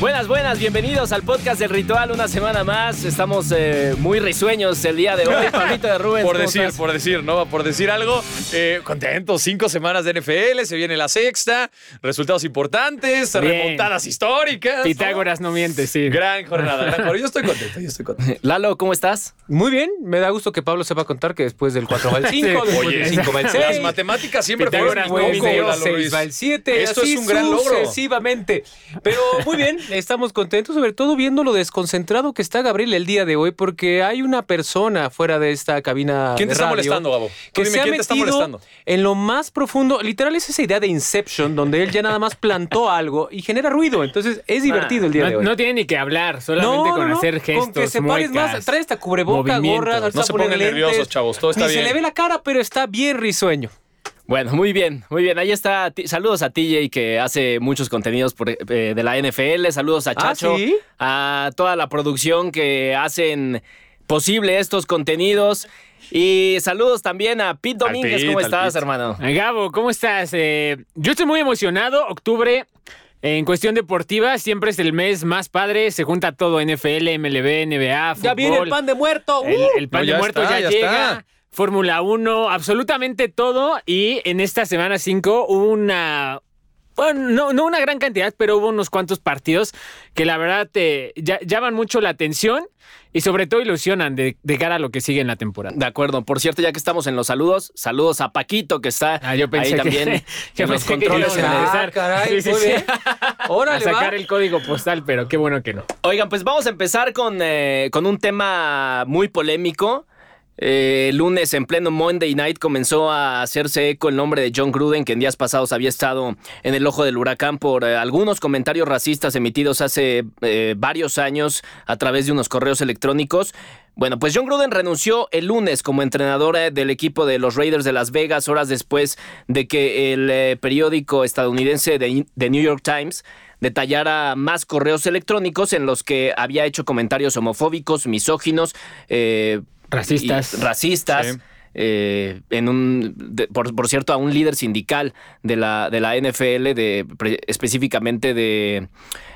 Buenas, buenas, bienvenidos al podcast del ritual una semana más. Estamos eh, muy risueños el día de hoy. Pablito de Rubens. por ¿cómo decir, estás? por decir, ¿no? Por decir algo. Eh, contentos, cinco semanas de NFL, se viene la sexta, resultados importantes, Bien. remontadas históricas. ¿no? Pitágoras no miente, sí. Gran jornada, gran jornada. Yo estoy contento, yo estoy contento. Lalo, ¿cómo estás? Muy bien, me da gusto que Pablo sepa contar que después del 4 va el 5, Sí. después Oye, del 5 va el las 6, matemáticas siempre fueron no Lalo 6 Ruiz. va el 7, Esto así es un gran logro. sucesivamente. Pero muy bien, estamos contentos, sobre todo viendo lo desconcentrado que está Gabriel el día de hoy, porque hay una persona fuera de esta cabina ¿Quién te de está radio molestando, Gabo? Que dime, se ha ¿quién te está metido molestando? en lo más profundo, literal es esa idea de Inception, donde él ya nada más plantó algo y genera ruido, entonces es divertido el día no, de hoy. no tiene ni que hablar, solamente con hacer gestos, Con que se pares más, muecas, trae esta cubreboca, gorra, No se pongan lentes. nerviosos, chavos, todo está Ni se bien. le ve la cara, pero está bien risueño. Bueno, muy bien, muy bien. Ahí está. Saludos a TJ que hace muchos contenidos por, eh, de la NFL. Saludos a Ah, Chacho, ¿sí? a toda la producción que hacen posible estos contenidos. Y saludos también a Pete Domínguez. Pete, ¿Cómo estás, Pete. hermano? Eh, Gabo, ¿cómo estás? Eh, yo estoy muy emocionado. Octubre, en cuestión deportiva, siempre es el mes más padre. Se junta todo: NFL, MLB, NBA, fútbol. Ya viene el pan de muerto. El, ¡uh! el pan No, de muerto está, ya, ya llega. está. Fórmula 1, absolutamente todo. Y en esta semana 5 hubo una. Bueno, no, no una gran cantidad, pero hubo unos cuantos partidos que la verdad te ya- llaman mucho la atención y sobre todo ilusionan de, de cara a lo que sigue en la temporada. De acuerdo. Por cierto, ya que estamos en los saludos, saludos a Paquito que está Ah, yo pensé ahí que- también yo en los pensé que controles. en. Ah, caray, Sí, sí, sí. A sacar va. el código postal, pero qué bueno que no. Oigan, pues vamos a empezar con, eh, con un tema muy polémico. Eh, el lunes, en pleno Monday Night, comenzó a hacerse eco el nombre de John Gruden, que en días pasados había estado en el ojo del huracán por eh, algunos comentarios racistas emitidos hace eh, varios años a través de unos correos electrónicos. Bueno, pues John Gruden renunció el lunes como entrenador eh, del equipo de los Raiders de Las Vegas, horas después de que el periódico estadounidense de, The New York Times detallara más correos electrónicos en los que había hecho comentarios homofóbicos, misóginos, eh, Racistas. y racistas. Sí. eh, en un, de- por, por cierto, a un líder sindical de la, de la NFL, de, pre- específicamente de,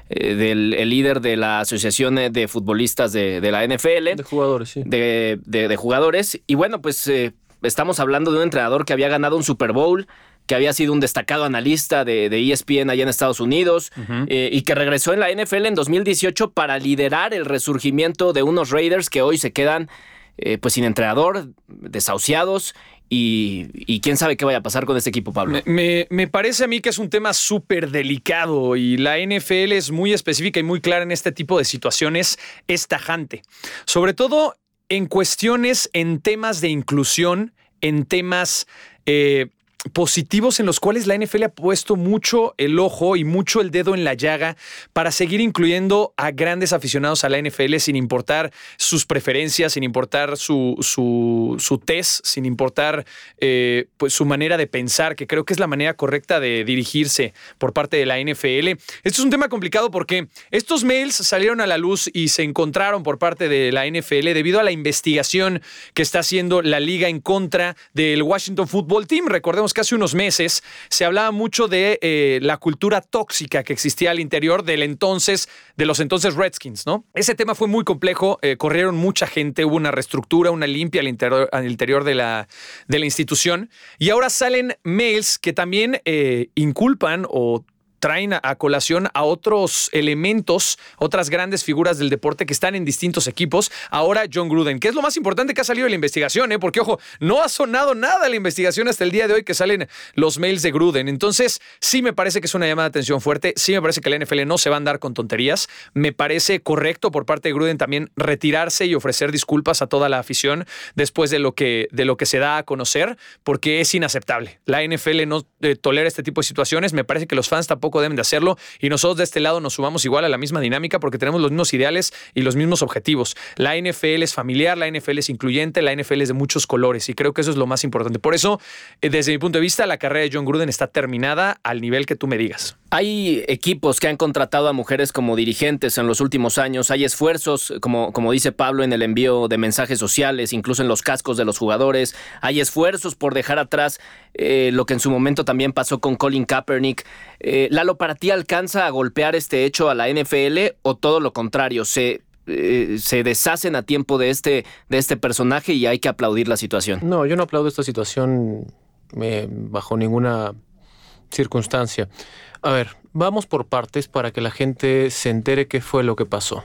eh, del el líder de la Asociación de Futbolistas de, de la NFL De jugadores, sí. de, de- de jugadores. Y bueno, pues eh, estamos hablando de un entrenador que había ganado un Super Bowl, que había sido un destacado analista de, de E ESPN allá en Estados Unidos eh, y que regresó en la NFL en 2018 para liderar el resurgimiento de unos Raiders que hoy se quedan eh, pues sin entrenador, desahuciados y, y quién sabe qué vaya a pasar con este equipo, Pablo. Me, me- parece a mí que es un tema súper delicado y la NFL es muy específica y muy clara en este tipo de situaciones, es tajante. Sobre todo en cuestiones, en temas de inclusión, en temas eh, positivos en los cuales la NFL ha puesto mucho el ojo y mucho el dedo en la llaga para seguir incluyendo a grandes aficionados a la NFL sin importar sus preferencias, sin importar su, su, test, sin importar eh, pues su manera de pensar, que creo que es la manera correcta de dirigirse por parte de la NFL. Esto es un tema complicado porque estos mails salieron a la luz y se encontraron por parte de la NFL debido a la investigación que está haciendo la liga en contra del Washington Football Team. Recordemos que hace unos meses se hablaba mucho de eh, la cultura tóxica que existía al interior del entonces, de los entonces Redskins, ¿no? Ese tema fue muy complejo, eh, corrieron mucha gente, hubo una reestructura, una limpia al interior, al interior de, la, de la institución y ahora salen mails que también eh, inculpan o traen a, colación a otros elementos, otras grandes figuras del deporte que están en distintos equipos. Ahora John Gruden, que es lo más importante que ha salido de la investigación, ¿eh? porque ojo, no ha sonado nada la investigación hasta el día de hoy que salen los mails de Gruden. Entonces, sí me parece que es una llamada de atención fuerte, sí me parece que la NFL no se va a andar con tonterías. Me parece correcto por parte de Gruden también retirarse y ofrecer disculpas a toda la afición después de lo que, de lo que se da a conocer, porque es inaceptable. La NFL no eh, tolera este tipo de situaciones. Me parece que los fans tampoco deben de hacerlo y nosotros de este lado nos sumamos igual a la misma dinámica porque tenemos los mismos ideales y los mismos objetivos. La NFL es familiar, la NFL es incluyente, la NFL es de muchos colores y creo que eso es lo más importante. Por eso, eh, desde mi punto de vista, la carrera de John Gruden está terminada al nivel que tú me digas. Hay equipos que han contratado a mujeres como dirigentes en los últimos años. Hay esfuerzos, como, como dice Pablo, en el envío de mensajes sociales, incluso en los cascos de los jugadores. Hay esfuerzos por dejar atrás eh, lo que en su momento también pasó con Colin Kaepernick. Eh, Lalo, ¿para ti alcanza a golpear este hecho a la NFL o todo lo contrario? ¿Se, eh, se deshacen a tiempo de este, de este personaje y hay que aplaudir la situación? No, yo no aplaudo esta situación bajo ninguna circunstancia. A ver, vamos por partes para que la gente se entere qué fue lo que pasó.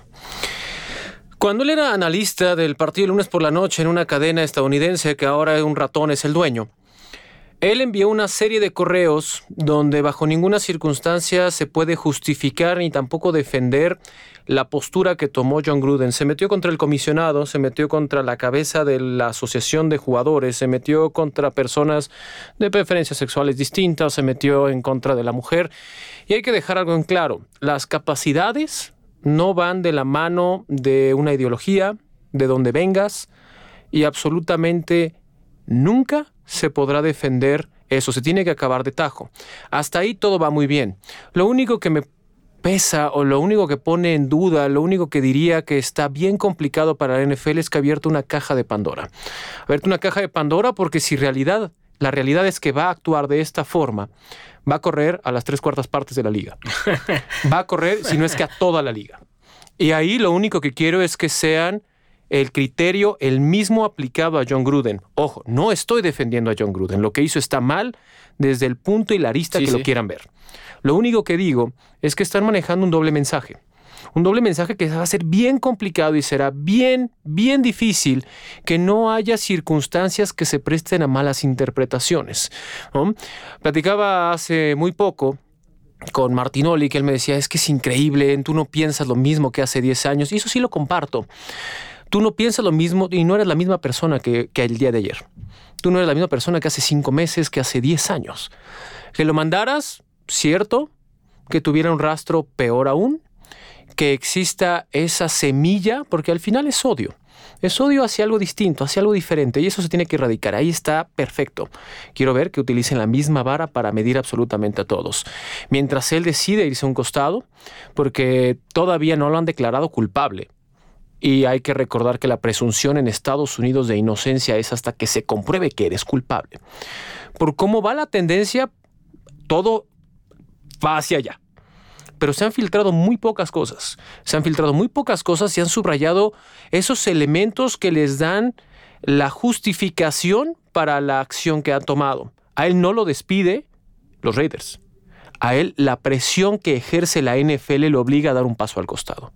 Cuando él era analista del partido el lunes por la noche en una cadena estadounidense que ahora un ratón es el dueño, él envió una serie de correos donde bajo ninguna circunstancia se puede justificar ni tampoco defender la postura que tomó John Gruden. Se metió contra el comisionado, se metió contra la cabeza de la asociación de jugadores, se metió contra personas de preferencias sexuales distintas, se metió en contra de la mujer. Y hay que dejar algo en claro, las capacidades no van de la mano de una ideología, de donde vengas, y absolutamente nunca se podrá defender eso, se tiene que acabar de tajo. Hasta ahí todo va muy bien. Lo único que me pesa o lo único que pone en duda, lo único que diría que está bien complicado para la NFL es que ha abierto una caja de Pandora. Abierto una caja de Pandora porque si realidad, la realidad es que va a actuar de esta forma, va a correr a las tres cuartas partes de la liga. Va a correr, si no es que a toda la liga. Y ahí lo único que quiero es que sean el criterio el mismo aplicado a John Gruden. Ojo, no estoy defendiendo a John Gruden. Lo que hizo está mal desde el punto y la arista Sí, que sí. lo quieran ver. Lo único que digo es que están manejando un doble mensaje. Un doble mensaje que va a ser bien complicado y será bien, bien difícil que no haya circunstancias que se presten a malas interpretaciones. ¿no? Platicaba hace muy poco con Martinoli, que él me decía, es que es increíble, tú no piensas lo mismo que hace 10 años, y eso sí lo comparto. Tú no piensas lo mismo y no eres la misma persona que, el día de ayer. Tú no eres la misma persona que hace 5 meses, que hace 10 años. Que lo mandaras, cierto, que tuviera un rastro peor aún, que exista esa semilla, porque al final es odio. Es odio hacia algo distinto, hacia algo diferente, y eso se tiene que erradicar. Ahí está perfecto. Quiero ver que utilicen la misma vara para medir absolutamente a todos. Mientras él decide irse a un costado, porque todavía no lo han declarado culpable. Y hay que recordar que la presunción en Estados Unidos de inocencia es hasta que se compruebe que eres culpable. Por cómo va la tendencia, todo va hacia allá pero se han filtrado muy pocas cosas. Se han filtrado muy pocas cosas y han subrayado esos elementos que les dan la justificación para la acción que han tomado. A él no lo despide los Raiders. A él la presión que ejerce la NFL lo obliga a dar un paso al costado.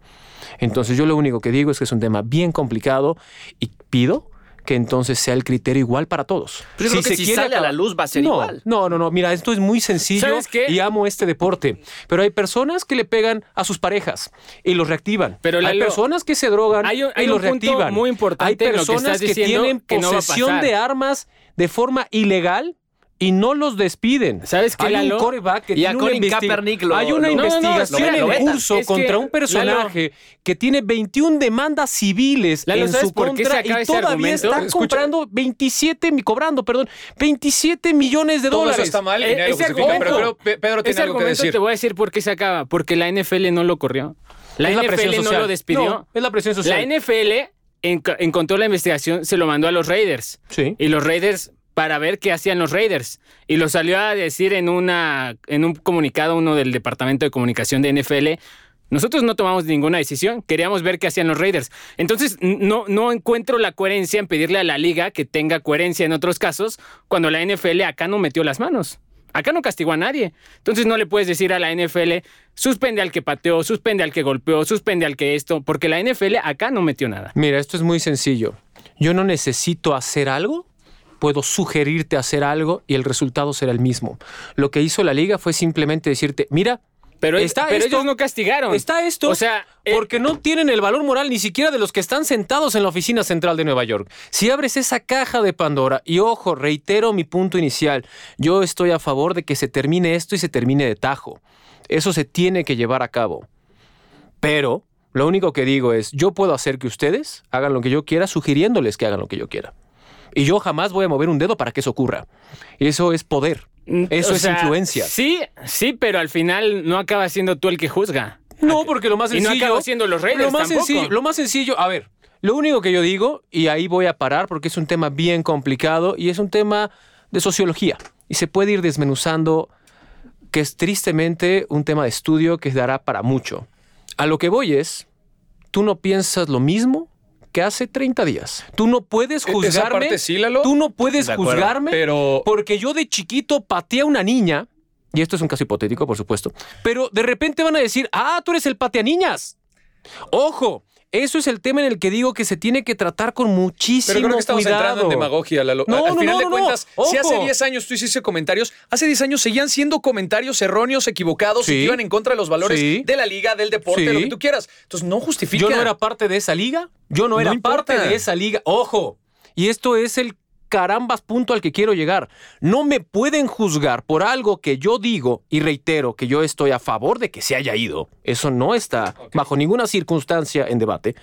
Entonces yo lo único que digo es que es un tema bien complicado y pido que entonces sea el criterio igual para todos. Pero yo creo que si quiere sale a la luz va a ser no, igual. No, no, no. Mira, esto es muy sencillo ¿Sabes qué? y amo este deporte. Pero hay personas que le pegan a sus parejas y los reactivan. Pero, hay personas que se drogan hay un- hay y los un punto reactivan. muy importante hay en lo que personas estás que, tienen que no posesión de armas de forma ilegal y no los despiden. ¿Sabes qué, Hay Lalo? un coreback que Y a tiene una investiga- Kaepernick lo- Hay una lo- No, no, no, investigación en curso Es que, contra un Lalo, personaje que tiene 21 demandas civiles Lalo, en ¿sabes su contra y todavía está comprando 27, mi- cobrando, perdón, 27 millones de Todo dólares. eso está mal Eh, lo ese pero argumento- que Pedro tiene Ese algo que decir. te voy a decir por qué se acaba. Porque la NFL no lo corrió. La Es la NFL no lo despidió. No, es la presión social. La NFL enc- encontró la investigación, se lo mandó a los Raiders. Sí. Y los Raiders, para ver qué hacían los Raiders. Y lo salió a decir en, una, en un comunicado uno del Departamento de Comunicación de NFL. Nosotros no tomamos ninguna decisión, queríamos ver qué hacían los Raiders. Entonces, no, no encuentro la coherencia en pedirle a la liga que tenga coherencia en otros casos cuando la NFL acá no metió las manos. Acá no castigó a nadie. Entonces no le puedes decir a la NFL, suspende al que pateó, suspende al que golpeó, suspende al que esto, porque la NFL acá no metió nada. Mira, esto es muy sencillo. Yo no necesito hacer algo, puedo sugerirte hacer algo y el resultado será el mismo. Lo que hizo la liga fue simplemente decirte, mira, Pero, Está pero esto- ellos no castigaron. está esto, O sea, eh, porque no tienen el valor moral ni siquiera de los que están sentados en la oficina central de Nueva York. Si abres esa caja de Pandora, y ojo, reitero mi punto inicial, yo estoy a favor de que se termine esto y se termine de tajo. Eso se tiene que llevar a cabo. Pero lo único que digo es, yo puedo hacer que ustedes hagan lo que yo quiera, sugiriéndoles que hagan lo que yo quiera. Y yo jamás voy a mover un dedo para que eso ocurra. Y eso es poder. Eso O es sea, influencia. Sí, sí, pero al final no acaba siendo tú el que juzga. No, porque lo más Y no sencillo. acaba siendo los Lo más, tampoco. sencillo, lo más sencillo, a ver, lo único que yo digo, y ahí voy a parar porque es un tema bien complicado y es un tema de sociología. Y se puede ir desmenuzando, que es tristemente un tema de estudio que dará para mucho. A lo que voy es, tú no piensas lo mismo que hace 30 días. Tú no puedes E- esa juzgarme. parte sí, Lalo. Tú no puedes acuerdo, juzgarme pero- porque yo de chiquito pateé a una niña, y esto es un caso hipotético, por supuesto, pero de repente van a decir, ah, tú eres el patea niñas. Ojo, eso es el tema en el que digo que se tiene que tratar con muchísimo Pero creo que estamos cuidado. entrando en demagogia. No, Al no, final no, de cuentas, si hace Ojo. 10 años tú hiciste comentarios, hace 10 años seguían siendo comentarios erróneos, equivocados y que iban en contra de los valores Sí. de la liga, del deporte, Sí. lo que tú quieras. Entonces no justifica. Yo no era parte de esa liga. Yo no No era importa. parte de esa liga. Ojo. Y esto es el carambas punto al que quiero llegar. No me pueden juzgar por algo que yo digo y reitero que yo estoy a favor de que se haya ido. Eso no está bajo ninguna circunstancia en debate.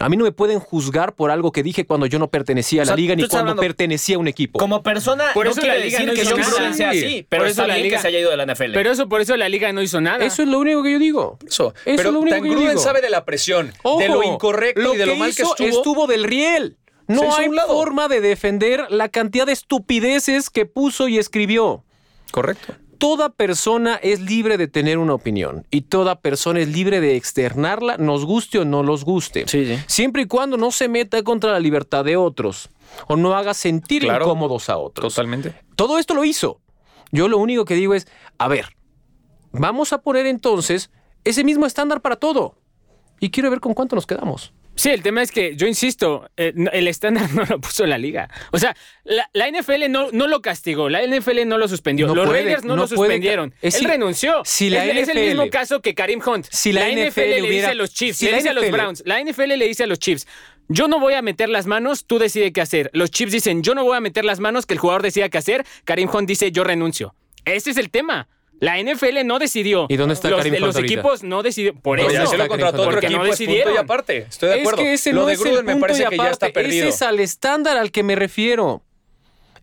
A mí no me pueden juzgar por algo que dije cuando yo no pertenecía a la O sea, liga ni cuando pertenecía a un equipo. Como persona, Por no eso quiere la liga decir no que hizo nada. Sí. así, pero Por eso la liga- que se haya ido de la NFL. Pero eso por eso la liga no hizo nada. Eso es lo único que yo digo. Eso. Eso Pero es lo único tan que yo digo. sabe de la presión, de lo incorrecto y de lo que mal que hizo estuvo. del riel. No hay forma de defender la cantidad de estupideces que puso y escribió. Correcto. Toda persona es libre de tener una opinión y toda persona es libre de externarla, nos guste o no los guste. Sí, sí. Siempre y cuando no se meta contra la libertad de otros o no haga sentir Claro. incómodos a otros. Totalmente. Todo esto lo hizo. Yo lo único que digo es, a ver, vamos a poner entonces ese mismo estándar para todo. Y quiero ver con cuánto nos quedamos. Sí, el tema es que yo insisto, eh, el estándar no lo puso la liga. O sea, la, la NFL no, no lo castigó, la NFL no lo suspendió, No los puede, Raiders no, no lo suspendieron. es Él si- renunció. si la es, es el mismo caso que Karim Hunt. Si la NFL le hubiera- dice a los Chiefs, si le la dice a los NFL Browns, la NFL le dice a los Chiefs, yo no voy a meter las manos, tú decides qué hacer. Los Chiefs dicen, yo no voy a meter las manos, que el jugador decida qué hacer. Karim Hunt dice, yo renuncio. Ese es el tema. La NFL no decidió. ¿Y dónde está los, Karim Hunt los ahorita? equipos no decidieron. Por eso. se lo está contrató otro equipo, Porque no es punto y decidieron. aparte. Estoy de acuerdo. Es que ese lo no de es el Gruden me punto parece y que ya está aparte, perdido. Ese es al estándar al que me refiero.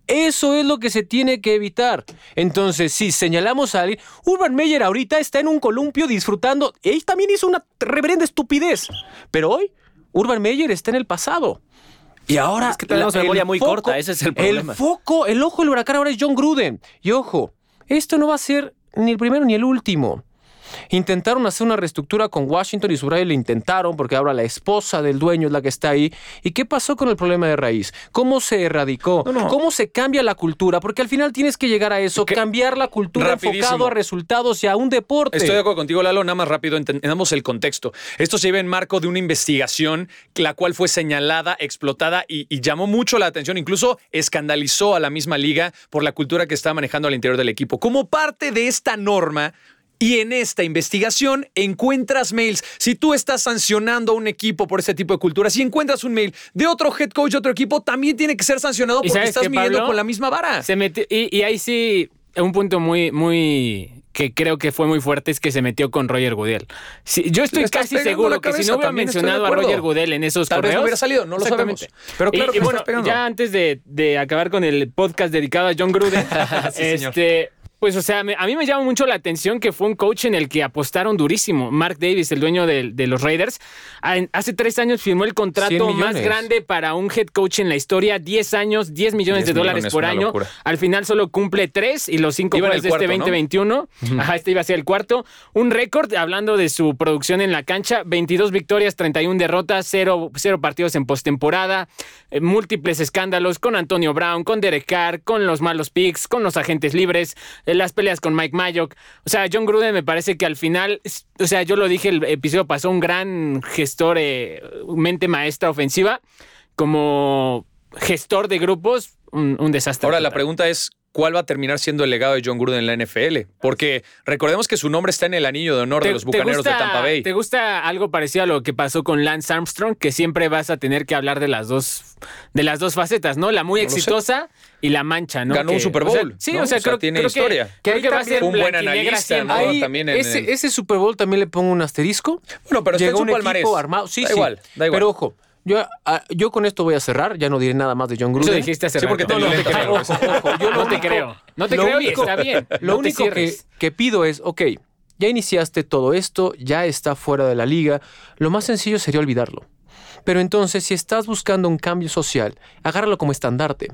Eso es lo que se tiene que evitar. Entonces, si señalamos a alguien, Urban Meyer ahorita está en un columpio disfrutando. Él también hizo una reverenda estupidez. Pero hoy, Urban Meyer está en el pasado. Y ahora. Es que tenemos la- memoria muy corta, ese es el problema. El foco, el ojo del huracán ahora es John Gruden. Y ojo, esto no va a ser ni el primero ni el último. Intentaron hacer una reestructura con Washington y Subraya le intentaron porque ahora la esposa del dueño es la que está ahí. ¿Y qué pasó con el problema de raíz? ¿Cómo se erradicó? No, no. ¿Cómo se cambia la cultura? Porque al final tienes que llegar a eso, cambiar la cultura Rapidísimo. enfocado a resultados y a un deporte. Estoy de acuerdo contigo, Lalo. Nada más rápido, entendamos el contexto. Esto se lleva en marco de una investigación, la cual fue señalada, explotada y, y llamó mucho la atención. Incluso escandalizó a la misma liga por la cultura que está manejando al interior del equipo. Como parte de esta norma. Y en esta investigación encuentras mails. Si tú estás sancionando a un equipo por este tipo de cultura, si encuentras un mail de otro head coach de otro equipo, también tiene que ser sancionado ¿Y porque estás qué, midiendo Pablo? con la misma vara. Se metió, y, y ahí sí, un punto muy, muy que creo que fue muy fuerte es que se metió con Roger Goodell. Yo estoy casi seguro que si no hubiera mencionado a. Roger Goodell en esos Tal vez no hubiera salido, no lo sabemos. Pero claro y, que y bueno, ya antes de, de acabar con el podcast dedicado a John Gruden, este, pues o sea, a mí me llama mucho la atención que fue un coach en el que apostaron durísimo. Mark Davis, el dueño de, de los Raiders, a- hace tres años firmó el 100 contrato más grande para un head coach en la historia, 10 años, 10 millones 10 de dólares millones, por año. locura. Al final solo cumple tres y los cinco el de este cuarto, ¿no? 2021. Ajá, este iba a ser el cuarto. Un récord, hablando de su producción en la cancha, 22 victorias, 31 derrotas, cero, cero partidos en postemporada, eh, múltiples escándalos con Antonio Brown, con Derek Carr, con los malos picks, con los agentes libres, las peleas con Mike Mayock. O sea, John Gruden me parece que al final, o sea, yo lo dije el episodio pasó, un gran gestor, eh, mente maestra ofensiva, como gestor de grupos, un, un desastre. Ahora, la pregunta es, ¿cuál va a terminar siendo el legado de John Gruden en la NFL? Porque recordemos que su nombre está en el anillo de honor de los Bucaneros de Tampa Bay. ¿Te gusta algo parecido a lo que pasó con Lance Armstrong? Que siempre vas a tener que hablar de las dos, de las dos facetas, ¿no? La muy No exitosa y la mancha, ¿no? Ganó Que- un Super o sea, Bowl, sí, ¿no? o sea, O sea, creo, tiene creo que- historia. creo Que va a ser también- Un buen analista. ¿no? Ahí, También en ese, el- ese Super Bowl también le pongo un asterisco. Bueno, pero está en Llegó su un palmarés. equipo armado. Sí, Da sí. igual, da igual. Pero ojo, Yo, ah, yo con esto voy a cerrar, ya no diré nada más de John Eso Gruden. dijiste hace Sí, porque rato. te no, no te creo. Ojo, ojo, yo lo no te único- creo. No te lo creo y único- está bien. Lo No te único que, que pido es, ok, ya iniciaste todo esto, ya está fuera de la liga, lo más sencillo sería olvidarlo. Pero entonces, si estás buscando un cambio social, agárralo como estandarte.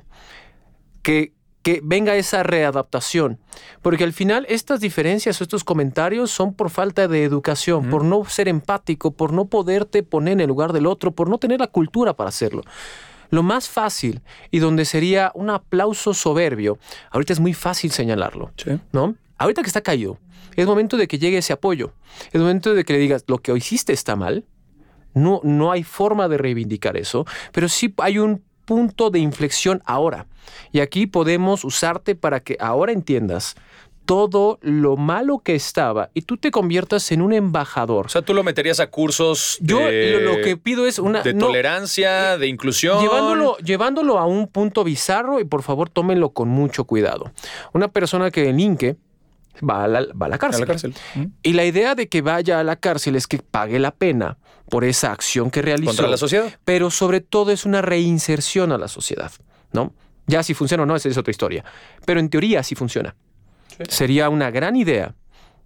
Que, que venga esa readaptación. Porque al final estas diferencias o estos comentarios son por falta de educación, por no ser empático, por no poderte poner en el lugar del otro, por no tener la cultura para hacerlo. Lo más fácil y donde sería un aplauso soberbio, ahorita es muy fácil señalarlo, Sí. ¿no? Ahorita que está caído, es momento de que llegue ese apoyo. Es momento de que le digas, lo que hiciste está mal, no, no hay forma de reivindicar eso, pero sí hay un punto de inflexión ahora. Y aquí podemos usarte para que ahora entiendas todo lo malo que estaba y tú te conviertas en un embajador. O sea, tú lo meterías a cursos Yo de, lo, lo que pido es una... de no, tolerancia, de inclusión. Llevándolo, llevándolo a un punto bizarro y por favor tómenlo con mucho cuidado. Una persona que delinque va a la, va a la a cárcel. la cárcel. Y la idea de que vaya a la cárcel es que pague la pena por esa acción que realizó. Contra la sociedad. Pero sobre todo es una reinserción a la sociedad, ¿no? Ya si funciona o no, esa es otra historia. Pero en teoría sí funciona. Sería una gran idea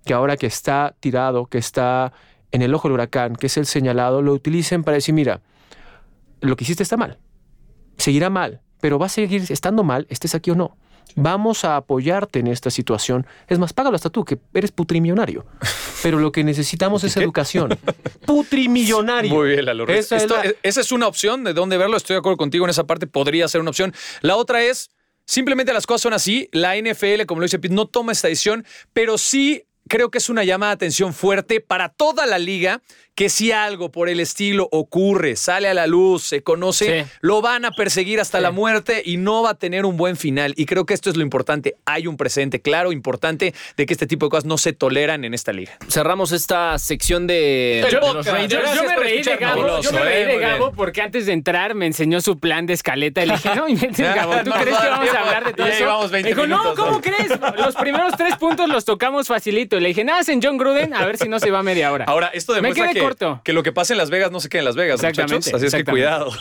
que ahora que está tirado, que está en el ojo del huracán, que es el señalado, lo utilicen para decir, mira, lo que hiciste está mal. Seguirá mal, pero va a seguir estando mal, estés aquí o no. Vamos a apoyarte en esta situación. Es más, págalo hasta tú, que eres putrimillonario. Pero lo que necesitamos es educación. Putrimillonario. Muy bien, Lalo. Esa es Esto- la- Esa es una opción de dónde verlo. Estoy de acuerdo contigo en esa parte. Podría ser una opción. La otra es, simplemente las cosas son así. La NFL, como lo dice Pete, no toma esta decisión, pero sí creo que es una llamada de atención fuerte para toda la liga que si algo por el estilo ocurre, sale a la luz, se conoce, Sí. lo van a perseguir hasta Sí. la muerte y no va a tener un buen final. Y creo que esto es lo importante. Hay un presente claro, importante, de que este tipo de cosas no se toleran en esta liga. Cerramos esta sección de, de Yo, los yo- Rangers. yo Gracias me reí de. Gabo, yo me reí eh, de Gabo porque antes de entrar me enseñó su plan de escaleta y le dije, no inventes Gabo, ¿tú No, crees no, que vamos a hablar de todo eso? llevamos 20 Dijo, no, ¿cómo crees? Los primeros tres puntos los tocamos facilito. Y le dije, nada, en John Gruden, a ver si no se va media hora. Ahora, esto Me demuestra quedé que, corto. que lo que pasa en Las Vegas no se queda en Las Vegas, Exactamente, muchachos. Así es que cuidado.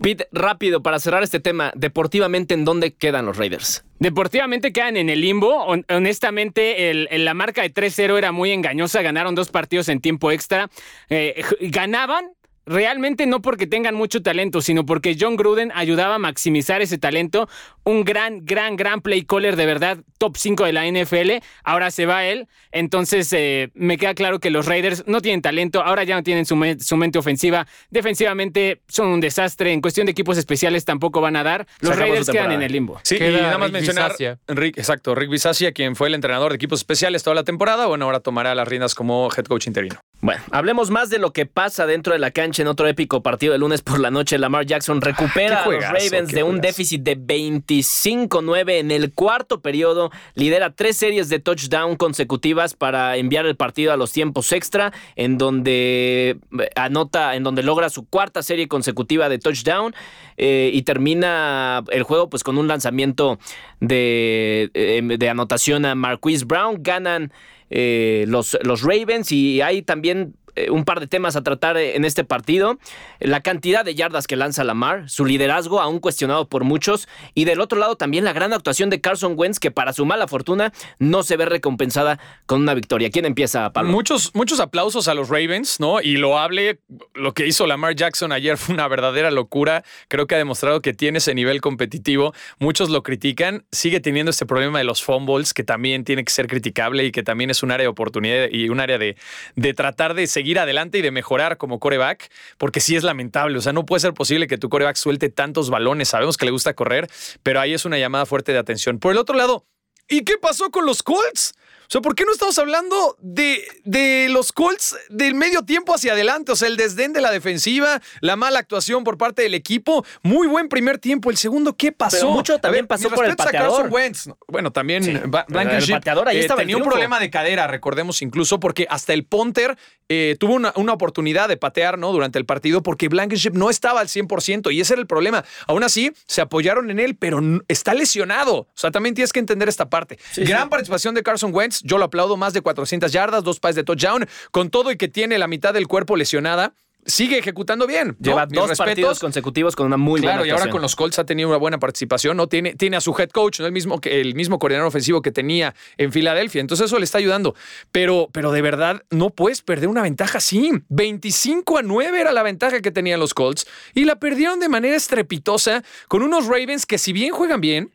Pete, rápido, para cerrar este tema, deportivamente, ¿en dónde quedan los Raiders? Deportivamente quedan en el limbo. Hon- Honestamente, el- el- la marca de 3-0 era muy engañosa. Ganaron dos partidos en tiempo extra. Eh, ganaban. Realmente no porque tengan mucho talento, sino porque John Gruden ayudaba a maximizar ese talento. Un gran, gran, gran play caller, de verdad, top 5 de la NFL. Ahora se va él. Entonces, eh, me queda claro que los Raiders no tienen talento. Ahora ya no tienen su, me- su mente ofensiva. Defensivamente son un desastre. En cuestión de equipos especiales tampoco van a dar. Los Raiders quedan en el limbo. Sí, y Queda nada más Rick mencionar. Rick, exacto, Rick Bisaccia, quien fue el entrenador de equipos especiales toda la temporada, bueno, ahora tomará las riendas como head coach interino. Bueno, hablemos más de lo que pasa dentro de la cancha en otro épico partido de lunes por la noche. Lamar Jackson recupera Ah, qué a los Ravens de un déficit de 25-9 en el cuarto periodo. Lidera tres series de touchdown consecutivas para enviar el partido a los tiempos extra, en donde eh, anota, en donde logra su cuarta serie consecutiva de touchdown eh, y termina el juego pues con un lanzamiento de, eh, de anotación a Marquise Brown. Ganan eh, los, los Ravens y hay también eh, un par de temas a tratar eh, en este partido. La cantidad de yardas que lanza Lamar, su liderazgo aún cuestionado por muchos y del otro lado también la gran actuación de Carson Wentz que para su mala fortuna no se ve recompensada con una victoria. ¿Quién empieza, Pablo? Muchos, muchos aplausos a los Ravens, ¿no? Y lo hable, lo que hizo Lamar Jackson ayer fue una verdadera locura. Creo que ha demostrado que tiene ese nivel competitivo. Muchos lo critican. Sigue teniendo este problema de los fumbles, que también tiene que ser criticable y que también es un área de oportunidad y un área de, de tratar de seguir adelante y de mejorar como coreback, porque sí es lamentable. O sea, no puede ser posible que tu coreback suelte tantos balones. Sabemos que le gusta correr, pero ahí es una llamada fuerte de atención. Por el otro lado, ¿Y qué pasó con los Colts? O sea, ¿por qué no estamos hablando de, de los Colts del medio tiempo hacia adelante? O sea, el desdén de la defensiva, la mala actuación por parte del equipo. Muy buen primer tiempo. El segundo, ¿qué pasó? Pero mucho también pasó por el pateador. Wentz. Bueno, también Sí. Blankenship, El pateador, ahí eh, estaba el tenía un problema de cadera, recordemos incluso, porque hasta el punter eh, tuvo una, una oportunidad de patear ¿no? durante el partido porque Blankenship no estaba al 100% y ese era el problema. Aún así, se apoyaron en él, pero está lesionado. O sea, también tienes que entender esta parte. Gran participación de Carson Wentz, yo lo aplaudo, más de 400 yardas, dos pases de touchdown, con todo y que tiene la mitad del cuerpo lesionada. sigue ejecutando bien. ¿no? Lleva Mis dos respetos. partidos consecutivos con una muy Claro, buena y ahora con los Colts ha tenido una buena participación, ¿no? Tiene, tiene a su head coach, ¿no? El mismo, el mismo coordinador ofensivo que tenía en Filadelfia. Entonces eso le está ayudando. Pero, pero de verdad, no puedes perder una ventaja así. 25 a 9 era la ventaja que tenían los Colts. Y la perdieron de manera estrepitosa con unos Ravens que si bien juegan bien,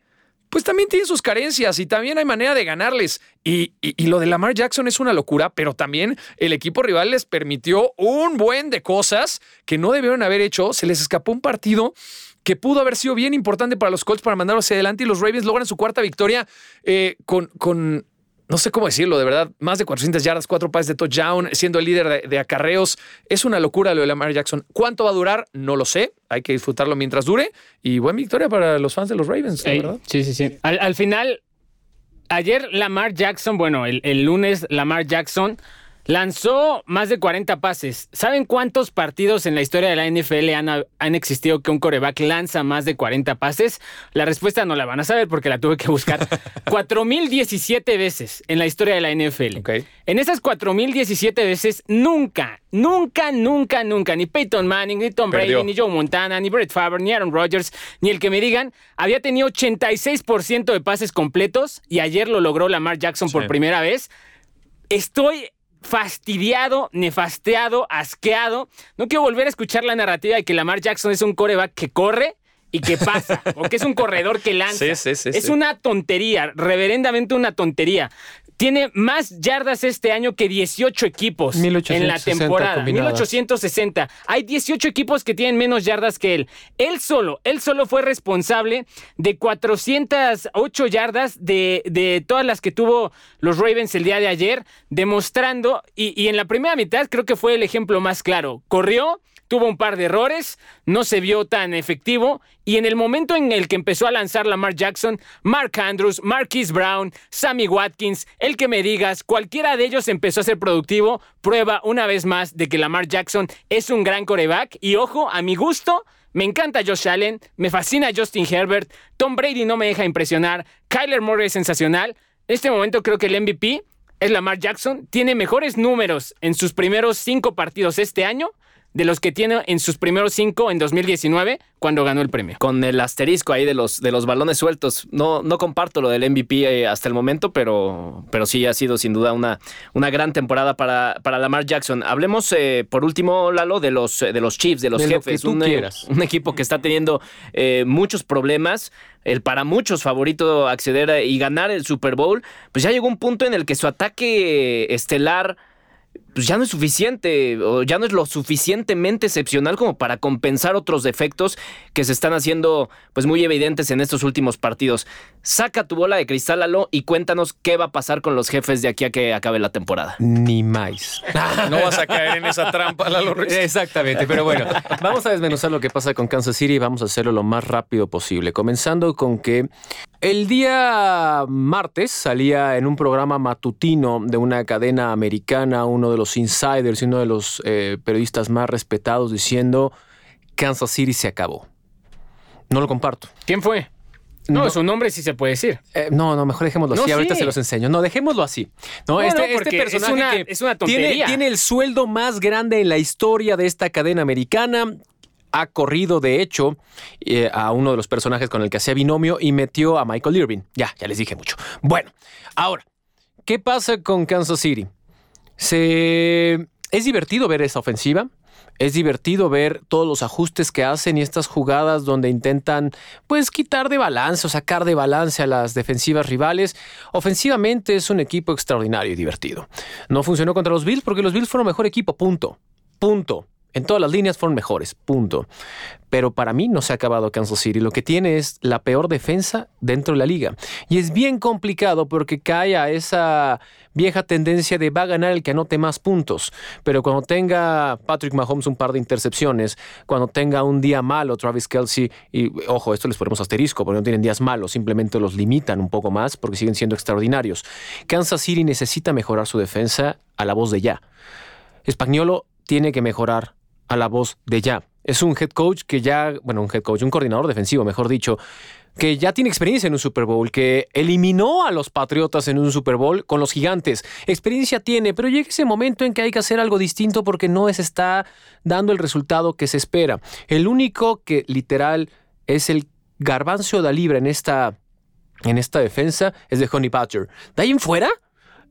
pues también tienen sus carencias y también hay manera de ganarles. Y, y- y lo de Lamar Jackson es una locura, pero también el equipo rival les permitió un buen de cosas que no debieron haber hecho. Se les escapó un partido que pudo haber sido bien importante para los Colts para mandarlos hacia adelante y los Ravens logran su cuarta victoria eh, con, con, no sé cómo decirlo, de verdad, más de 400 yardas, cuatro pases de touchdown, siendo el líder de, de acarreos. Es una locura lo de Lamar Jackson. ¿Cuánto va a durar? No lo sé. Hay que disfrutarlo mientras dure. Y buena victoria para los fans de los Ravens, Ey, verdad. sí, sí, sí. Al, al final, ayer Lamar Jackson, bueno, el, el lunes Lamar Jackson lanzó más de 40 pases. ¿Saben cuántos partidos en la historia de la NFL han, han existido que un coreback lanza más de 40 pases? La respuesta no la van a saber porque la tuve que buscar. 4017 veces en la historia de la NFL. En esas 4017 veces, nunca, nunca, nunca, nunca, ni Peyton Manning, ni Tom Brady, Perdió. ni Joe Montana, ni Brett Favre, ni Aaron Rodgers, ni el que me digan, había tenido 86% de pases completos y ayer lo logró Lamar Jackson por primera vez. Estoy fastidiado, nefasteado, asqueado. No quiero volver a escuchar la narrativa de que Lamar Jackson es un coreback que corre y que pasa, o que es un corredor que lanza. Sí, sí, sí, es una tontería, reverendamente una tontería. Tiene más yardas este año que 18 equipos en la 1860 temporada. combinadas. 1860. Hay 18 equipos que tienen menos yardas que él. Él solo, él solo fue responsable de 408 yardas de, de todas las que tuvo los Ravens el día de ayer, demostrando, y, y en la primera mitad creo que fue el ejemplo más claro. Corrió, tuvo un par de errores, no se vio tan efectivo y en el momento en el que empezó a lanzar Lamar Jackson, Mark Andrews, Marquise Brown, Sammy Watkins, el que me digas, cualquiera de ellos empezó a ser productivo, prueba una vez más de que Lamar Jackson es un gran coreback y ojo, a mi gusto, me encanta Josh Allen, me fascina Justin Herbert, Tom Brady no me deja impresionar, Kyler Murray es sensacional. En este momento creo que el MVP es Lamar Jackson, tiene mejores números en sus primeros cinco partidos este año de los que tiene en sus primeros cinco en 2019 cuando ganó el premio. Con el asterisco ahí de los, de los balones sueltos. No, no comparto lo del MVP eh, hasta el momento, pero, pero sí ha sido sin duda una, una gran temporada para, para Lamar Jackson. Hablemos eh, por último, Lalo, de los, eh, de los Chiefs, de los De lo jefes. que tú un, quieras. un equipo que está teniendo eh, muchos problemas. El para muchos favorito acceder a- y ganar el Super Bowl. Pues ya llegó un punto en el que su ataque estelar pues ya no es suficiente o ya no es lo suficientemente excepcional como para compensar otros defectos que se están haciendo pues muy evidentes en estos últimos partidos. Saca tu bola de cristal, Lalo, y cuéntanos qué va a pasar con los jefes de aquí a que acabe la temporada. Ni más. No vas a caer en esa trampa, Lalo Ruiz. Exactamente, pero bueno, vamos a desmenuzar lo que pasa con Kansas City y vamos a hacerlo lo más rápido posible. Comenzando con que el día martes salía en un programa matutino de una cadena americana uno de los insiders y uno de los eh, periodistas más respetados diciendo Kansas City se acabó. No lo comparto. ¿Quién fue? No, No. su nombre sí se puede decir. Eh, no, no, mejor dejémoslo así. Ahorita se los enseño. No, dejémoslo así. No, No, este, este porque es personaje una- que es una tiene, tontería. tiene el sueldo más grande en la historia de esta cadena americana. Ha corrido, de hecho, eh, a uno de los personajes con el que hacía binomio y metió a Michael Irving. Ya, ya les dije mucho. Bueno, ahora, ¿qué pasa con Kansas City? Se... Es divertido ver esa ofensiva. Es divertido ver todos los ajustes que hacen y estas jugadas donde intentan, pues, quitar de balance o sacar de balance a las defensivas rivales. Ofensivamente es un equipo extraordinario y divertido. No funcionó contra los Bills porque los Bills fueron mejor equipo, punto. Punto. En todas las líneas fueron mejores, punto. Pero para mí no se ha acabado Kansas City. Lo que tiene es la peor defensa dentro de la liga. Y es bien complicado porque cae a esa vieja tendencia de va a ganar el que anote más puntos. Pero cuando tenga Patrick Mahomes un par de intercepciones, cuando tenga un día malo Travis Kelsey, y ojo, esto les ponemos asterisco porque no tienen días malos, simplemente los limitan un poco más porque siguen siendo extraordinarios. Kansas City necesita mejorar su defensa a la voz de ya. Espagnolo tiene que mejorar a la voz de ya. Es un head coach que ya, bueno, un head coach, un coordinador defensivo, mejor dicho, que ya tiene experiencia en un Super Bowl, que eliminó a los Patriotas en un Super Bowl con los gigantes. Experiencia tiene, pero llega ese momento en que hay que hacer algo distinto porque no se está dando el resultado que se espera. El único que literal es el garbanzo de libra en esta, en esta defensa es de Honey Badger. De ahí en fuera,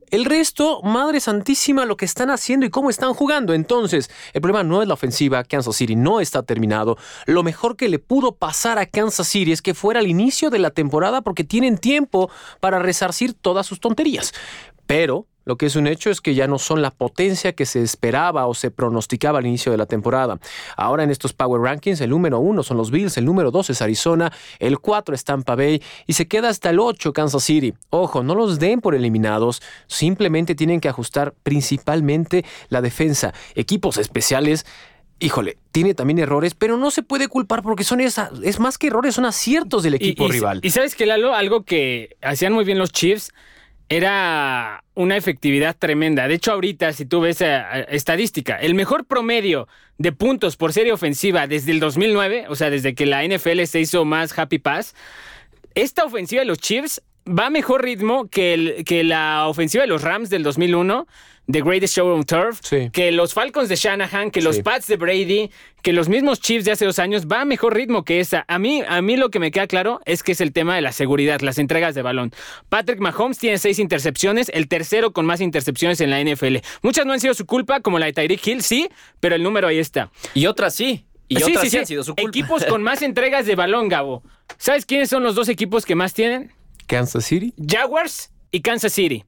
el resto, madre santísima, lo que están haciendo y cómo están jugando. Entonces, el problema no es la ofensiva. Kansas City no está terminado. Lo mejor que le pudo pasar a Kansas City es que fuera al inicio de la temporada porque tienen tiempo para resarcir todas sus tonterías. Pero lo que es un hecho es que ya no son la potencia que se esperaba o se pronosticaba al inicio de la temporada. Ahora en estos Power Rankings, el número uno son los Bills, el número dos es Arizona, el cuatro es Tampa Bay y se queda hasta el ocho Kansas City. Ojo, no los den por eliminados, simplemente tienen que ajustar principalmente la defensa. Equipos especiales híjole, tiene también errores, pero no se puede culpar porque son esa, es más que errores, son aciertos del equipo rival. Y sabes que Lalo, algo que hacían muy bien los Chiefs era una efectividad tremenda. De hecho, ahorita, si tú ves eh, estadística, el mejor promedio de puntos por serie ofensiva desde el 2009, o sea, desde que la NFL se hizo más Happy Pass, esta ofensiva de los Chiefs va a mejor ritmo que, que la ofensiva de los Rams del 2001 The Greatest Show on Turf, que los Falcons de Shanahan, que los Pats de Brady, que los mismos Chiefs de hace dos años, va a mejor ritmo que esa. A mí, a mí lo que me queda claro es que es el tema de la seguridad, las entregas de balón. Patrick Mahomes tiene seis intercepciones, el tercero con más intercepciones en la NFL. Muchas no han sido su culpa, como la de Tyreek Hill, sí, pero el número ahí está. Y otras sí. Y sí, otras sí, han sido su culpa. Equipos con más entregas de balón, Gabo. ¿Sabes quiénes son los dos equipos que más tienen? Kansas City. Jaguars y Kansas City.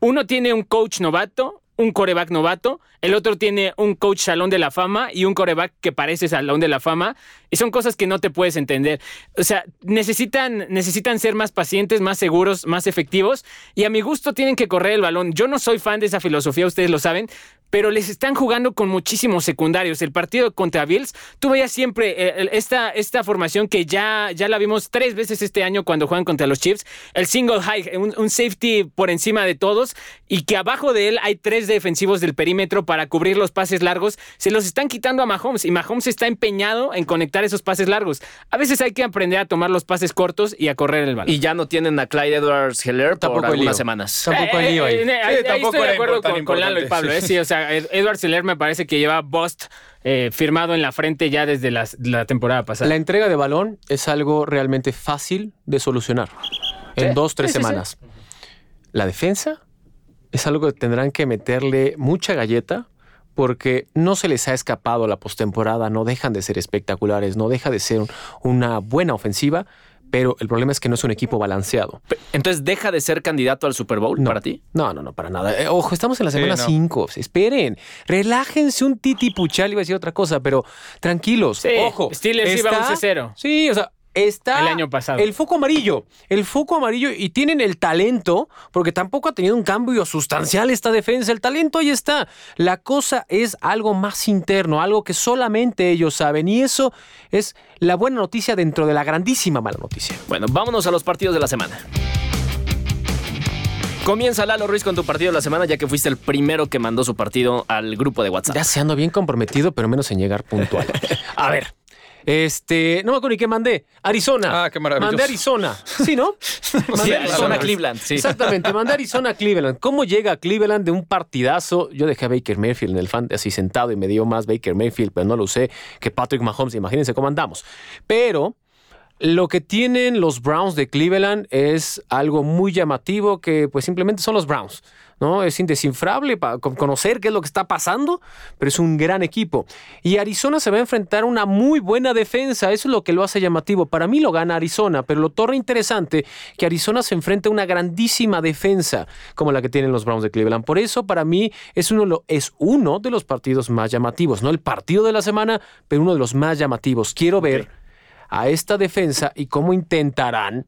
Uno tiene un coach novato, un coreback novato, el otro tiene un coach salón de la fama y un coreback que parece salón de la fama. Son cosas que no te puedes entender. O sea, necesitan, necesitan ser más pacientes, más seguros, más efectivos. Y a mi gusto tienen que correr el balón. Yo no soy fan de esa filosofía, ustedes lo saben, pero les están jugando con muchísimos secundarios. El partido contra Bills, tú veías siempre eh, esta, esta formación que ya, ya la vimos tres veces este año cuando juegan contra los Chiefs. El single high, un, un safety por encima de todos y que abajo de él hay tres defensivos del perímetro para cubrir los pases largos. Se los están quitando a Mahomes y Mahomes está empeñado en conectar esos pases largos. A veces hay que aprender a tomar los pases cortos y a correr el balón. Y ya no tienen a Clyde Edwards Heller por algunas semanas. Tampoco hay lío ahí. Eh, eh, ahí- ahí tampoco estoy de acuerdo con, con Lalo y Pablo. sí. ¿eh? Sí, o sea, Ed- Edward Seller me parece que lleva bust eh, firmado en la frente ya desde la temporada pasada. La entrega de balón es algo realmente fácil de solucionar en dos, tres Sí, sí, sí. semanas. La defensa es algo que tendrán que meterle mucha galleta porque no se les ha escapado la postemporada, no dejan de ser espectaculares, no deja de ser un- una buena ofensiva, pero el problema es que no es un equipo balanceado. Entonces, ¿deja de ser candidato al Super Bowl No. para ti? No, no, no, para nada. Eh, ojo, estamos en la Sí, semana no. 5. Esperen, relájense un titi puchal, iba a decir otra cosa, pero tranquilos. Sí, ojo. Steelers iba 11-0. Sí, o sea, está El año pasado. El foco amarillo, el foco amarillo y tienen el talento, porque tampoco ha tenido un cambio sustancial esta defensa. El talento ahí está. La cosa es algo más interno, algo que solamente ellos saben y eso es la buena noticia dentro de la grandísima mala noticia. Bueno, vámonos a los partidos de la semana. Comienza Lalo Ruiz con tu partido de la semana, ya que fuiste el primero que mandó su partido al grupo de WhatsApp. Ya se ando bien comprometido, pero menos en llegar puntual. A ver. Este, no me acuerdo ni qué mandé. Arizona. Ah, qué maravilloso. Mandé Arizona. Sí, ¿no? Sí, Mandé Arizona, Cleveland, sí. Exactamente, mandé Arizona a Cleveland. ¿Cómo llega a Cleveland de un partidazo? Yo dejé a Baker Mayfield en el fantasy sentado y me dio más Baker Mayfield, pero no lo usé que Patrick Mahomes. Imagínense cómo andamos. Pero lo que tienen los Browns de Cleveland es algo muy llamativo que pues simplemente son los Browns. ¿No? Es indescifrable para conocer qué es lo que está pasando, pero es un gran equipo. Y Arizona se va a enfrentar a una muy buena defensa, eso es lo que lo hace llamativo. Para mí lo gana Arizona, pero lo torna interesante que Arizona se enfrente a una grandísima defensa como la que tienen los Browns de Cleveland. Por eso para mí es uno, lo- es uno de los partidos más llamativos, no el partido de la semana, pero uno de los más llamativos. Quiero ver a esta defensa y cómo intentarán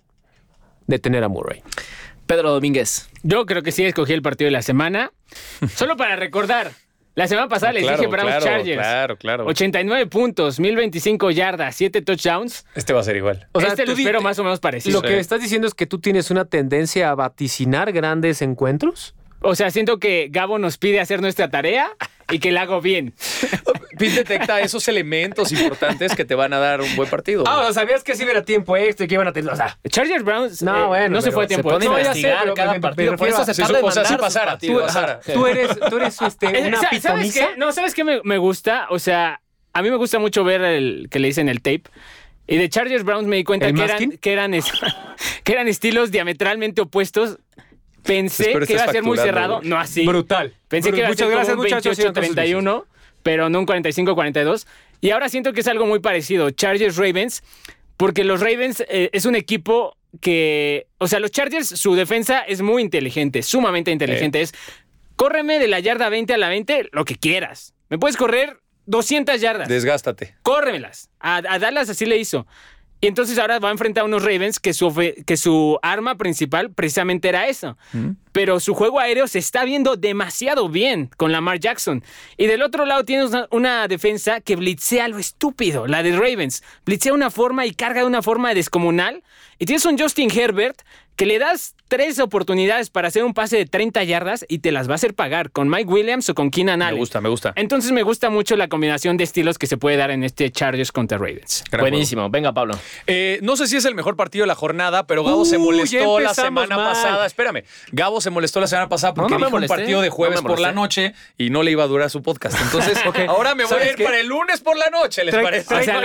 detener a Murray. Pedro Domínguez. Yo creo que sí escogí el partido de la semana. Solo para recordar. La semana pasada les Claro, dije Browns claro, Chargers. claro, claro. 89 puntos, 1025 yardas, 7 touchdowns. Este va a ser igual. O sea, este tú lo espero más o menos parecido. Lo que estás diciendo es que tú tienes una tendencia a vaticinar grandes encuentros. O sea, siento que Gabo nos pide hacer nuestra tarea y que la hago bien. Pete detecta esos elementos importantes que te van a dar un buen partido. Ah, o sea, sabías que sí era tiempo extra y que iban a tener. O sea, Chargers Browns No, eh, bueno, no se fue a tiempo. Pone a No, ya sé, investigar pero cada me- me partido. Por eso se refiero tarda o sea, sus pasara, tú- pasara. tú eres, tú eres este, Eh, una sa- ¿Sabes pitoniza. qué? No, ¿sabes qué me, me gusta? O sea, a mí me gusta mucho ver el que le dicen el tape. Y de Chargers Browns me di cuenta ¿El que eran, que, eran, es- que eran estilos diametralmente opuestos. Pensé Espero que iba a ser muy cerrado. No así. Brutal. Pensé que iba a Muchas ser gracias, como un muchachos. sigan con sus 28-31, pero no un 45-42. Y ahora siento que es algo muy parecido. Chargers Ravens, porque los Ravens eh, es un equipo que, o sea, los Chargers, su defensa es muy inteligente, sumamente inteligente. Es, córreme de la yarda 20 a la 20, lo que quieras. Me puedes correr 200 yardas. Desgástate. Córremelas. A, a Dallas así le hizo. Y entonces ahora va a enfrentar a unos Ravens que su, que su arma principal precisamente era eso. Pero su juego aéreo se está viendo demasiado bien con Lamar Jackson. Y del otro lado tienes una, una defensa que blitzea lo estúpido, la de Ravens. Blitzea de una forma y carga de una forma descomunal. Y tienes un Justin Herbert que le das tres oportunidades para hacer un pase de 30 yardas y te las va a hacer pagar con Mike Williams o con Keenan Me Allen. gusta, me gusta. Entonces me gusta mucho la combinación de estilos que se puede dar en este Chargers contra Ravens. Gran juego. Buenísimo. Venga, Pablo. Eh, no sé si es el mejor partido de la jornada, pero Gabo se Uy, molestó la semana mal. pasada. Espérame. Gabo se molestó la semana pasada porque No, no me dijo un molesté. partido de jueves No por la noche y no le iba a durar su podcast. Entonces, ahora me voy a ¿Sabes ir qué? para el lunes por la noche, ¿les parece? O sea,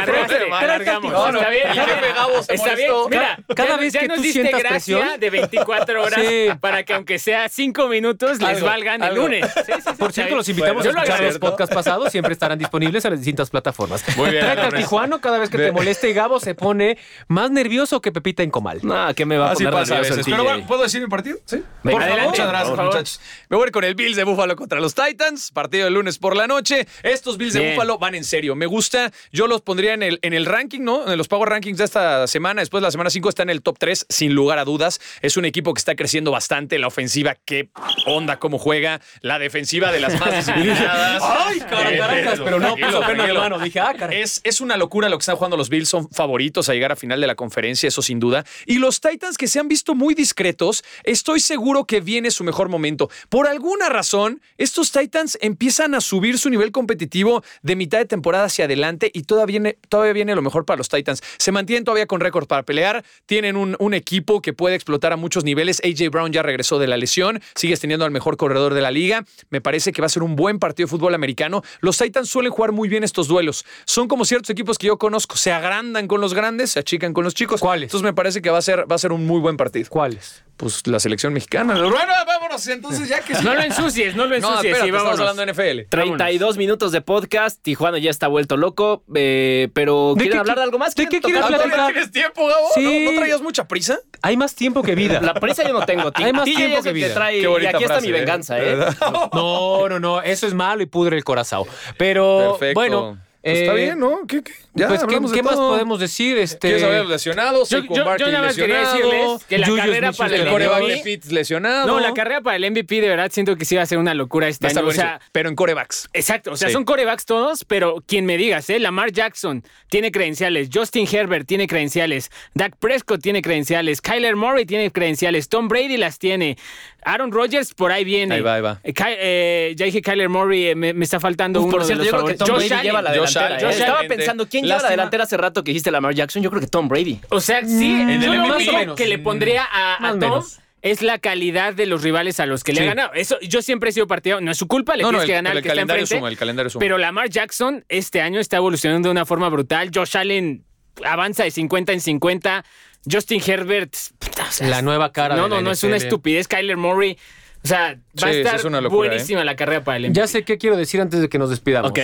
alargamos. No, no, Está bien, el está jefe bien. Gabo se Está bien. Mira, Cada ya, vez ya que nos tú diste sientas gracia presión. de 24 horas Sí. para que aunque sea 5 minutos les Algo, valgan el lunes. Sí, sí, sí, Por cierto, los invitamos a escuchar los podcasts pasados. Siempre estarán disponibles en las distintas plataformas. Muy bien. Tijuano cada vez que te moleste. Gabo se pone más nervioso que Pepita en Comal. No, ¿qué me va a poner nervioso. Pero bueno, ¿puedo decir mi partido? Sí. Venga, por favor, adelante, muchas gracias, muchachos. Me voy a ir con el Bills de Búfalo contra los Titans. Partido el lunes por la noche. Estos Bills de. Búfalo van en serio. Me gusta. Yo los pondría en el, en el ranking, ¿no? En los Power Rankings de esta semana. Después de la semana 5 está en el top 3, sin lugar a dudas. Es un equipo que está creciendo bastante. La ofensiva, qué onda, cómo juega. La defensiva de las más disciplinadas. Ay, caracas, pero no puso freno de tranquilo. mano. Dije, ah, caray. Es, es una locura lo que están jugando los Bills. Son favoritos a llegar a final de la conferencia, eso sin duda. Y los Titans, que se han visto muy discretos, estoy seguro que viene su mejor momento. Por alguna razón, estos Titans empiezan a subir su nivel competitivo de mitad de temporada hacia adelante y todavía viene, todavía viene lo mejor para los Titans. Se mantienen todavía con récord para pelear. Tienen un, un equipo que puede explotar a muchos niveles. AJ Brown ya regresó de la lesión. Sigues teniendo al mejor corredor de la liga. Me parece que va a ser un buen partido de fútbol americano. Los Titans suelen jugar muy bien estos duelos. Son como ciertos equipos que yo conozco. Se agrandan con los grandes, se achican con los chicos. ¿Cuáles? Entonces me parece que va a ser, va a ser un muy buen partido. ¿Cuáles? Pues la selección mexicana. Bueno, vámonos. Entonces ya que No lo ensucies, no lo No, ensucies. espérate, sí, estamos vámonos. hablando de NFL. 32 minutos de podcast. Tijuana ya está vuelto loco. eh, pero ¿De ¿quieren qué hablar de algo más? de qué ¿Quieren quieres platicar? tienes tiempo, Gabo? Sí. ¿No, no traías mucha prisa? Hay más tiempo que vida. La prisa yo no tengo. Hay más tiempo que vida. trae. Qué Y bonita aquí está frase, mi ¿eh? venganza, ¿eh? No, no, no. Eso es malo y pudre el corazón. Pero Perfecto. bueno. Pues está eh, bien, ¿no? ¿Qué, qué? Ya pues, ¿qué, hablamos de qué más podemos decir? Este, ¿Quieres hablar lesionados? Yo, yo- nada más quería decirles que la Julius carrera para el El coreback Pitts lesionado. No, la carrera para el MVP de verdad siento que sí va a ser una locura este año. O sea, pero en corebacks. Exacto, o sea, Sí. son corebacks todos, pero quien me digas, ¿eh? Lamar Jackson tiene credenciales, Justin Herbert tiene credenciales, Dak Prescott tiene credenciales, Kyler Murray tiene credenciales, Tom Brady las tiene, Aaron Rodgers por ahí viene. Ahí va, ahí va. Eh, Ky- eh, ya dije Kyler Murray, eh, me, me está faltando Uf, uno por de cierto, los yo creo que. Tom Josh Brady Allen. lleva la Josh delantera. Allen. Estaba pensando, ¿quién lleva la delantera hace rato que dijiste Lamar Jackson? Yo creo que Tom Brady. O sea, sí, en yo el lo Más menos. que le pondría a, a Tom menos. es la calidad de los rivales a los que le ha ganado. Eso, yo siempre he sido partidario, no es su culpa, le No, no, tienes el, que ganar el al que está calendario enfrente. suma, el calendario suma. Pero Lamar Jackson este año está evolucionando de una forma brutal. Josh Allen avanza de 50 en 50. Justin Herbert. puta, o sea, La nueva cara No, de la no, no, es una estupidez. Kyler Murray. O sea, va a Sí, estar es una locura, ¿eh? buenísima la carrera para el MVP. Ya sé qué quiero decir antes de que nos despidamos. Ok.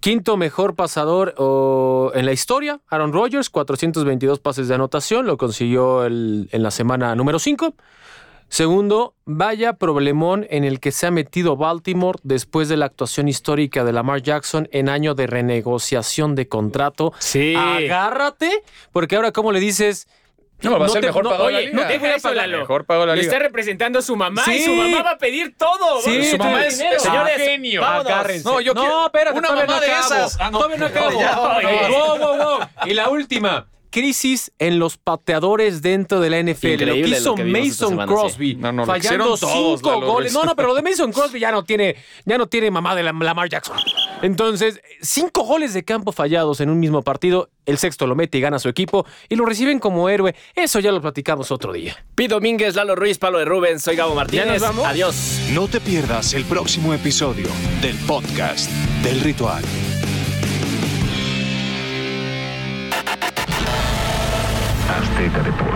Quinto mejor pasador en la historia, Aaron Rodgers, 422 pases de anotación, lo consiguió el- en la semana número 5. Segundo, vaya problemón en el que se ha metido Baltimore después de la actuación histórica de Lamar Jackson en año de renegociación de contrato. Sí. Agárrate, porque ahora, ¿cómo le dices? No, va a no ser te- mejor no, pagado Oye, liga. no te voy a pagar. Mejor pagado la Lo liga. está representando su mamá y Sí. su mamá va a pedir todo. Sí, a Su mamá es, dinero. Señores, genio. vámonos. Agárrense. No, yo quiero espérate, una mamá no de acabo. esas. Ah, no. Todavía no acabo. Ya. Wow, wow, wow. Y la última. Crisis en los pateadores dentro de la NFL. lo que hizo lo que Mason semana, Crosby, No, no, lo fallando todos, cinco goles. No, no, pero lo de Mason Crosby ya no tiene, ya no tiene mamá de la- Lamar Jackson. Entonces, cinco goles de campo fallados en un mismo partido. El sexto lo mete y gana su equipo y lo reciben como héroe. Eso ya lo platicamos otro día. Pi Domínguez, Lalo Ruiz, Palo de Rubens, soy Gabo Martínez. nos vamos? Adiós. No te pierdas el próximo episodio del podcast del ritual. Azteca Deportes.